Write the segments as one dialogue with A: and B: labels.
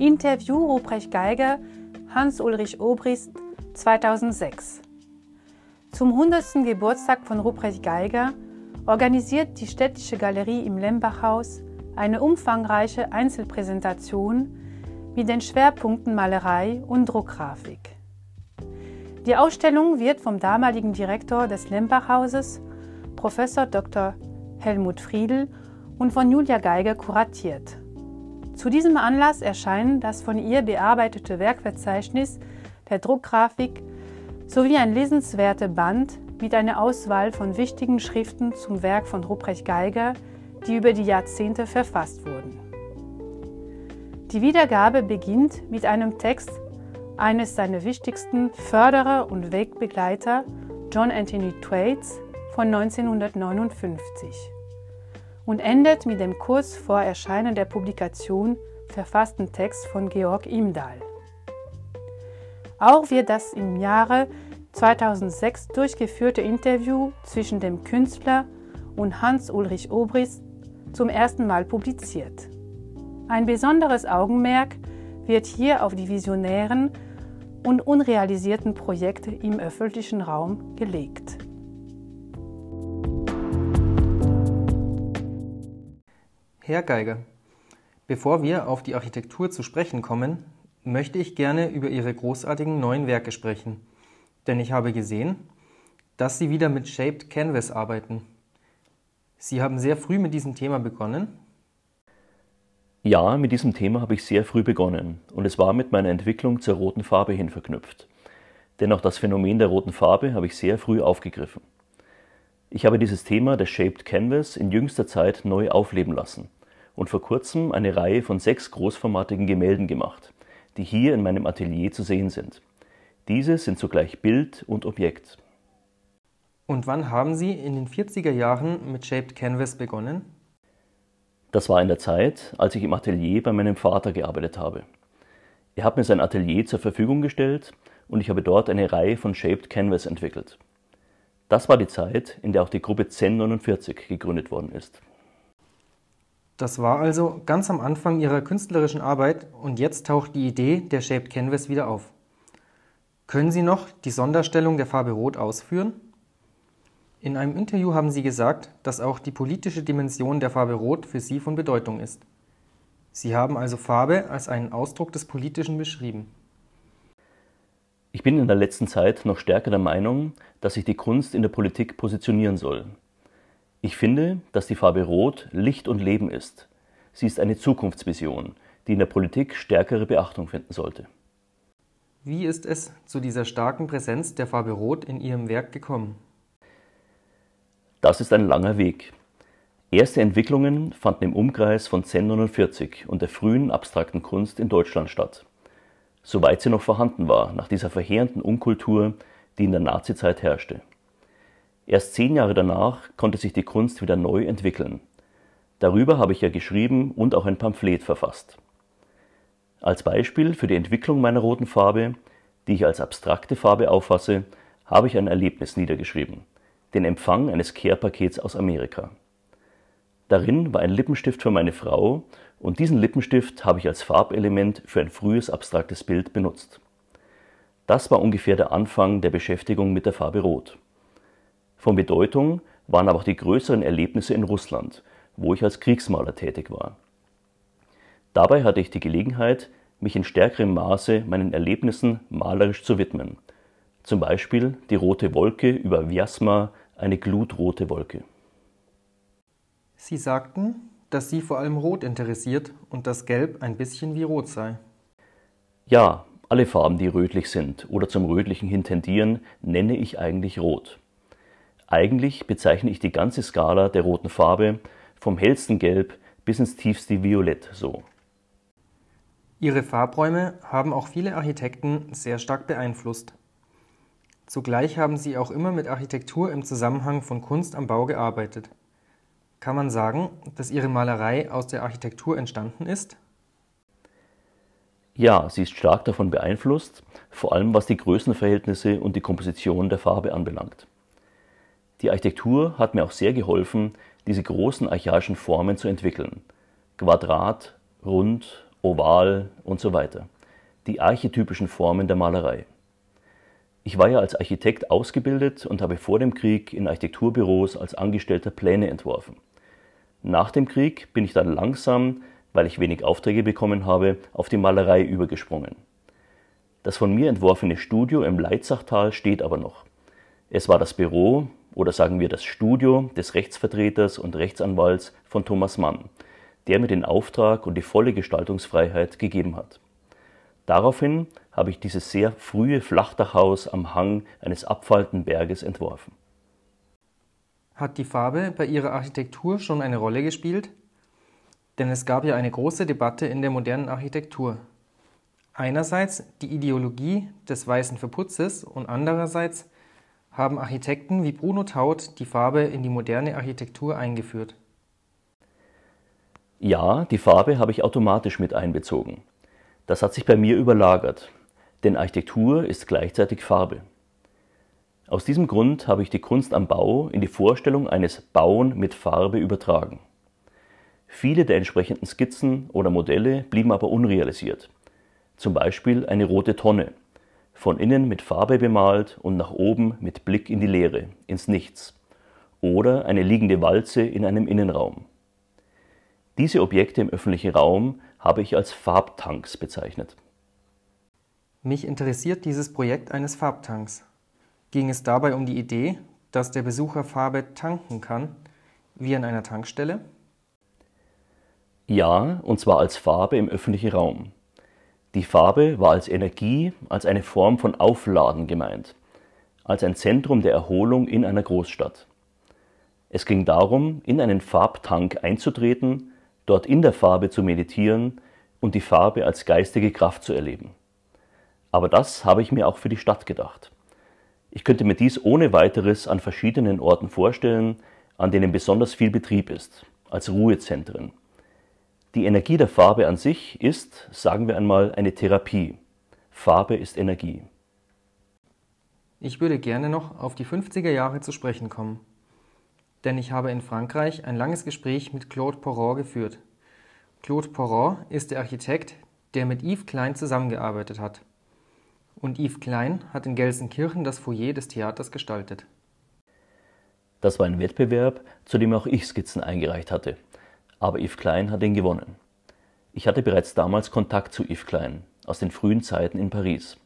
A: Interview Ruprecht Geiger, Hans-Ulrich Obrist, 2006. Zum 100. Geburtstag von Ruprecht Geiger organisiert die Städtische Galerie im Lembachhaus eine umfangreiche Einzelpräsentation mit den Schwerpunkten Malerei und Druckgrafik. Die Ausstellung wird vom damaligen Direktor des Lembachhauses, Prof. Dr. Helmut Friedl, und von Julia Geiger kuratiert. Zu diesem Anlass erscheinen das von ihr bearbeitete Werkverzeichnis der Druckgrafik sowie ein lesenswerter Band mit einer Auswahl von wichtigen Schriften zum Werk von Ruprecht Geiger, die über die Jahrzehnte verfasst wurden. Die Wiedergabe beginnt mit einem Text eines seiner wichtigsten Förderer und Wegbegleiter, John Anthony Thwaites, von 1959 und endet mit dem kurz vor Erscheinen der Publikation verfassten Text von Georg Imdahl. Auch wird das im Jahre 2006 durchgeführte Interview zwischen dem Künstler und Hans-Ulrich Obrist zum ersten Mal publiziert. Ein besonderes Augenmerk wird hier auf die visionären und unrealisierten Projekte im öffentlichen Raum gelegt.
B: Herr Geiger, bevor wir auf die Architektur zu sprechen kommen, möchte ich gerne über Ihre großartigen neuen Werke sprechen. Denn ich habe gesehen, dass Sie wieder mit Shaped Canvas arbeiten. Sie haben sehr früh mit diesem Thema begonnen
C: ja, mit diesem Thema habe ich sehr früh begonnen und es war mit meiner Entwicklung zur roten Farbe hin verknüpft. Dennoch das Phänomen der roten Farbe habe ich sehr früh aufgegriffen. Ich habe dieses Thema des Shaped Canvas in jüngster Zeit neu aufleben lassen und vor kurzem eine Reihe von sechs großformatigen Gemälden gemacht, die hier in meinem Atelier zu sehen sind. Diese sind zugleich Bild und Objekt.
B: Und wann haben Sie in den 40er Jahren mit Shaped Canvas begonnen?
C: Das war in der Zeit, als ich im Atelier bei meinem Vater gearbeitet habe. Er hat mir sein Atelier zur Verfügung gestellt und ich habe dort eine Reihe von Shaped Canvas entwickelt. Das war die Zeit, in der auch die Gruppe Zen 49 gegründet worden ist.
B: Das war also ganz am Anfang Ihrer künstlerischen Arbeit und jetzt taucht die Idee der Shaped Canvas wieder auf. Können Sie noch die Sonderstellung der Farbe Rot ausführen? In einem Interview haben Sie gesagt, dass auch die politische Dimension der Farbe Rot für Sie von Bedeutung ist. Sie haben also Farbe als einen Ausdruck des Politischen beschrieben.
C: Ich bin in der letzten Zeit noch stärker der Meinung, dass sich die Kunst in der Politik positionieren soll. Ich finde, dass die Farbe Rot Licht und Leben ist. Sie ist eine Zukunftsvision, die in der Politik stärkere Beachtung finden sollte.
B: Wie ist es zu dieser starken Präsenz der Farbe Rot in Ihrem Werk gekommen?
C: Das ist ein langer Weg. Erste Entwicklungen fanden im Umkreis von Zen 49 und der frühen abstrakten Kunst in Deutschland statt. Soweit sie noch vorhanden war, nach dieser verheerenden Unkultur, die in der Nazizeit herrschte. Erst zehn Jahre danach konnte sich die Kunst wieder neu entwickeln. Darüber habe ich ja geschrieben und auch ein Pamphlet verfasst. Als Beispiel für die Entwicklung meiner roten Farbe, die ich als abstrakte Farbe auffasse, habe ich ein Erlebnis niedergeschrieben den Empfang eines Care-Pakets aus Amerika. Darin war ein Lippenstift für meine Frau und diesen Lippenstift habe ich als Farbelement für ein frühes abstraktes Bild benutzt. Das war ungefähr der Anfang der Beschäftigung mit der Farbe Rot. Von Bedeutung waren aber auch die größeren Erlebnisse in Russland, wo ich als Kriegsmaler tätig war. Dabei hatte ich die Gelegenheit, mich in stärkerem Maße meinen Erlebnissen malerisch zu widmen. Zum Beispiel die rote Wolke über Vyasma eine glutrote Wolke.
B: Sie sagten, dass Sie vor allem Rot interessiert und dass Gelb ein bisschen wie Rot sei.
C: Ja, alle Farben, die rötlich sind oder zum Rötlichen hin tendieren, nenne ich eigentlich Rot. Eigentlich bezeichne ich die ganze Skala der roten Farbe vom hellsten Gelb bis ins tiefste Violett so.
B: Ihre Farbräume haben auch viele Architekten sehr stark beeinflusst. Zugleich haben Sie auch immer mit Architektur im Zusammenhang von Kunst am Bau gearbeitet. Kann man sagen, dass Ihre Malerei aus der Architektur entstanden ist?
C: Ja, sie ist stark davon beeinflusst, vor allem was die Größenverhältnisse und die Komposition der Farbe anbelangt. Die Architektur hat mir auch sehr geholfen, diese großen archaischen Formen zu entwickeln. Quadrat, Rund, oval und so weiter. Die archetypischen Formen der Malerei. Ich war ja als Architekt ausgebildet und habe vor dem Krieg in Architekturbüros als Angestellter Pläne entworfen. Nach dem Krieg bin ich dann langsam, weil ich wenig Aufträge bekommen habe, auf die Malerei übergesprungen. Das von mir entworfene Studio im Leitzachtal steht aber noch. Es war das Büro oder sagen wir das Studio des Rechtsvertreters und Rechtsanwalts von Thomas Mann, der mir den Auftrag und die volle Gestaltungsfreiheit gegeben hat. Daraufhin habe ich dieses sehr frühe Flachdachhaus am Hang eines abfallenden Berges entworfen.
B: Hat die Farbe bei Ihrer Architektur schon eine Rolle gespielt? Denn es gab ja eine große Debatte in der modernen Architektur. Einerseits die Ideologie des weißen Verputzes und andererseits haben Architekten wie Bruno Taut die Farbe in die moderne Architektur eingeführt.
C: Ja, die Farbe habe ich automatisch mit einbezogen. Das hat sich bei mir überlagert, denn Architektur ist gleichzeitig Farbe. Aus diesem Grund habe ich die Kunst am Bau in die Vorstellung eines Bauen mit Farbe übertragen. Viele der entsprechenden Skizzen oder Modelle blieben aber unrealisiert. Zum Beispiel eine rote Tonne, von innen mit Farbe bemalt und nach oben mit Blick in die Leere, ins Nichts. Oder eine liegende Walze in einem Innenraum. Diese Objekte im öffentlichen Raum habe ich als Farbtanks bezeichnet.
B: Mich interessiert dieses Projekt eines Farbtanks. Ging es dabei um die Idee, dass der Besucher Farbe tanken kann, wie an einer Tankstelle?
C: Ja, und zwar als Farbe im öffentlichen Raum. Die Farbe war als Energie, als eine Form von Aufladen gemeint, als ein Zentrum der Erholung in einer Großstadt. Es ging darum, in einen Farbtank einzutreten, dort in der Farbe zu meditieren und die Farbe als geistige Kraft zu erleben. Aber das habe ich mir auch für die Stadt gedacht. Ich könnte mir dies ohne weiteres an verschiedenen Orten vorstellen, an denen besonders viel Betrieb ist, als Ruhezentren. Die Energie der Farbe an sich ist, sagen wir einmal, eine Therapie. Farbe ist Energie.
B: Ich würde gerne noch auf die 50er Jahre zu sprechen kommen. Denn ich habe in Frankreich ein langes Gespräch mit Claude Porrot geführt. Claude Porrot ist der Architekt, der mit Yves Klein zusammengearbeitet hat und Yves Klein hat in Gelsenkirchen das Foyer des Theaters gestaltet.
C: Das war ein Wettbewerb, zu dem auch ich Skizzen eingereicht hatte. Aber Yves Klein hat ihn gewonnen. Ich hatte bereits damals Kontakt zu Yves Klein aus den frühen Zeiten in Paris.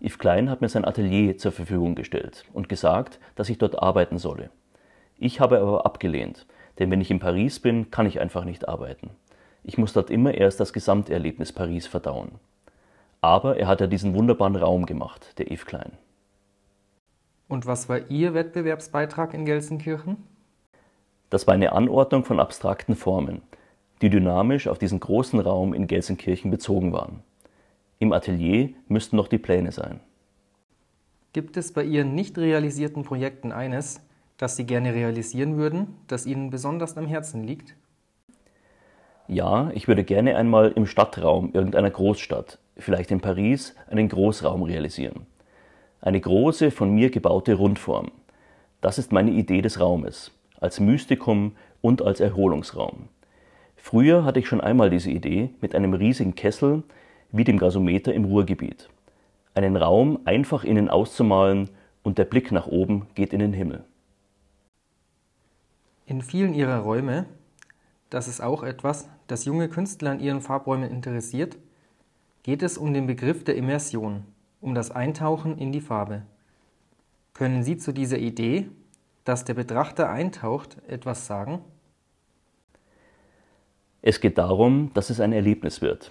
C: Yves Klein hat mir sein Atelier zur Verfügung gestellt und gesagt, dass ich dort arbeiten solle. Ich habe aber abgelehnt, denn wenn ich in Paris bin, kann ich einfach nicht arbeiten. Ich muss dort immer erst das Gesamterlebnis Paris verdauen. Aber er hat ja diesen wunderbaren Raum gemacht, der Yves Klein.
B: Und was war Ihr Wettbewerbsbeitrag in Gelsenkirchen?
C: Das war eine Anordnung von abstrakten Formen, die dynamisch auf diesen großen Raum in Gelsenkirchen bezogen waren. Im Atelier müssten noch die Pläne sein.
B: Gibt es bei Ihren nicht realisierten Projekten eines, das Sie gerne realisieren würden, das Ihnen besonders am Herzen liegt?
C: Ja, ich würde gerne einmal im Stadtraum irgendeiner Großstadt vielleicht in Paris, einen Großraum realisieren. Eine große, von mir gebaute Rundform. Das ist meine Idee des Raumes, als Mystikum und als Erholungsraum. Früher hatte ich schon einmal diese Idee mit einem riesigen Kessel wie dem Gasometer im Ruhrgebiet. Einen Raum einfach innen auszumalen und der Blick nach oben geht in den Himmel.
B: In vielen ihrer Räume, das ist auch etwas, das junge Künstler an ihren Farbräumen interessiert, geht es um den Begriff der Immersion, um das Eintauchen in die Farbe. Können Sie zu dieser Idee, dass der Betrachter eintaucht, etwas sagen?
C: Es geht darum, dass es ein Erlebnis wird,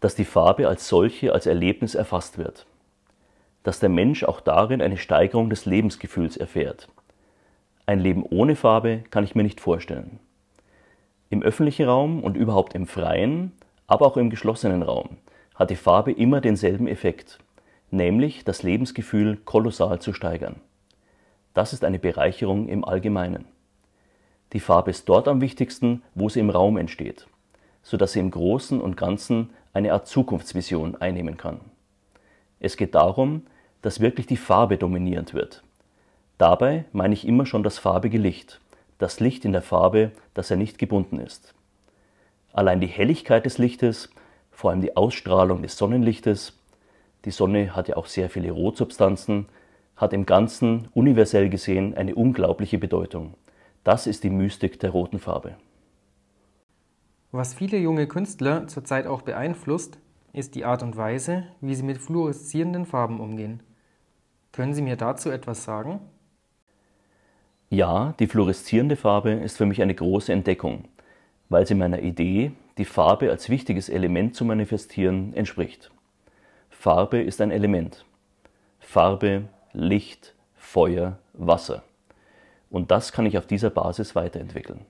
C: dass die Farbe als solche als Erlebnis erfasst wird, dass der Mensch auch darin eine Steigerung des Lebensgefühls erfährt. Ein Leben ohne Farbe kann ich mir nicht vorstellen. Im öffentlichen Raum und überhaupt im freien, aber auch im geschlossenen Raum hat die Farbe immer denselben Effekt, nämlich das Lebensgefühl kolossal zu steigern. Das ist eine Bereicherung im Allgemeinen. Die Farbe ist dort am wichtigsten, wo sie im Raum entsteht, sodass sie im Großen und Ganzen eine Art Zukunftsvision einnehmen kann. Es geht darum, dass wirklich die Farbe dominierend wird. Dabei meine ich immer schon das farbige Licht, das Licht in der Farbe, das ja nicht gebunden ist. Allein die Helligkeit des Lichtes, vor allem die Ausstrahlung des Sonnenlichtes, die Sonne hat ja auch sehr viele Rotsubstanzen, hat im Ganzen universell gesehen eine unglaubliche Bedeutung. Das ist die Mystik der roten Farbe.
B: Was viele junge Künstler zurzeit auch beeinflusst, ist die Art und Weise, wie sie mit fluoreszierenden Farben umgehen. Können Sie mir dazu etwas sagen?
C: Ja, die fluoreszierende Farbe ist für mich eine große Entdeckung, weil sie meiner Idee, die Farbe als wichtiges Element zu manifestieren, entspricht. Farbe ist ein Element. Farbe, Licht, Feuer, Wasser. Und das kann ich auf dieser Basis weiterentwickeln.